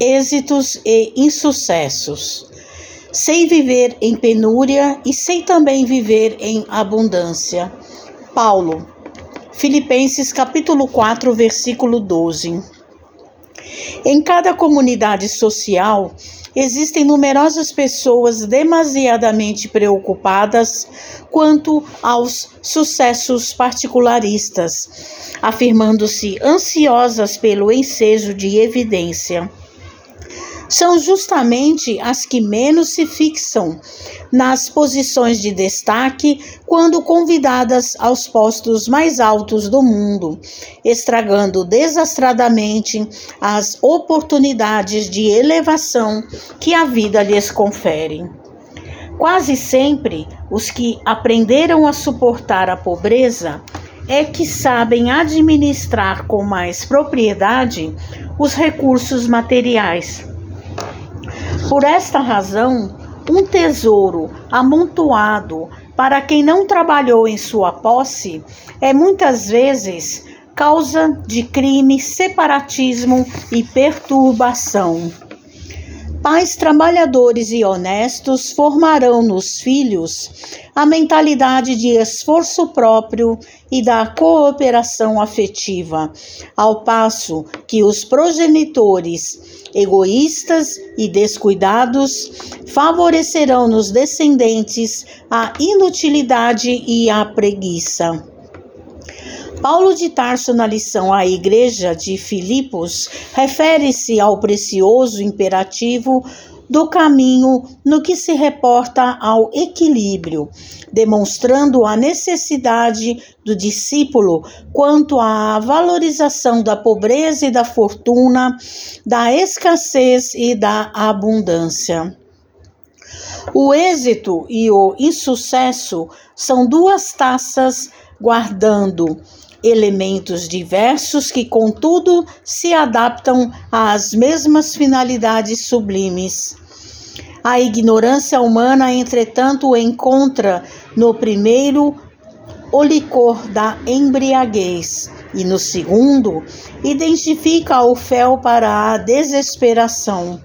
êxitos e insucessos. Sei viver em penúria e sei também viver em abundância. Paulo, Filipenses capítulo 4, versículo 12. Em cada comunidade social, existem numerosas pessoas demasiadamente preocupadas quanto aos sucessos particularistas, afirmando-se ansiosas pelo ensejo de evidência são justamente as que menos se fixam nas posições de destaque quando convidadas aos postos mais altos do mundo, estragando desastradamente as oportunidades de elevação que a vida lhes confere. Quase sempre, os que aprenderam a suportar a pobreza é que sabem administrar com mais propriedade os recursos materiais por esta razão, um tesouro amontoado para quem não trabalhou em sua posse é muitas vezes causa de crime, separatismo e perturbação. Pais trabalhadores e honestos formarão nos filhos a mentalidade de esforço próprio e da cooperação afetiva, ao passo que os progenitores egoístas e descuidados favorecerão nos descendentes a inutilidade e a preguiça. Paulo de Tarso, na lição à Igreja de Filipos, refere-se ao precioso imperativo do caminho no que se reporta ao equilíbrio, demonstrando a necessidade do discípulo quanto à valorização da pobreza e da fortuna, da escassez e da abundância. O êxito e o insucesso são duas taças guardando elementos diversos que, contudo, se adaptam às mesmas finalidades sublimes. A ignorância humana, entretanto, encontra no primeiro o licor da embriaguez e no segundo identifica o fel para a desesperação.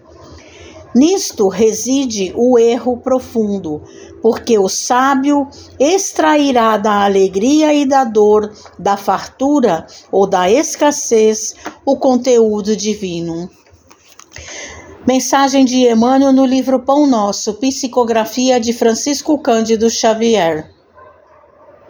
Nisto reside o erro profundo, porque o sábio extrairá da alegria e da dor, da fartura ou da escassez, o conteúdo divino. Mensagem de Emmanuel no livro Pão Nosso, psicografia de Francisco Cândido Xavier.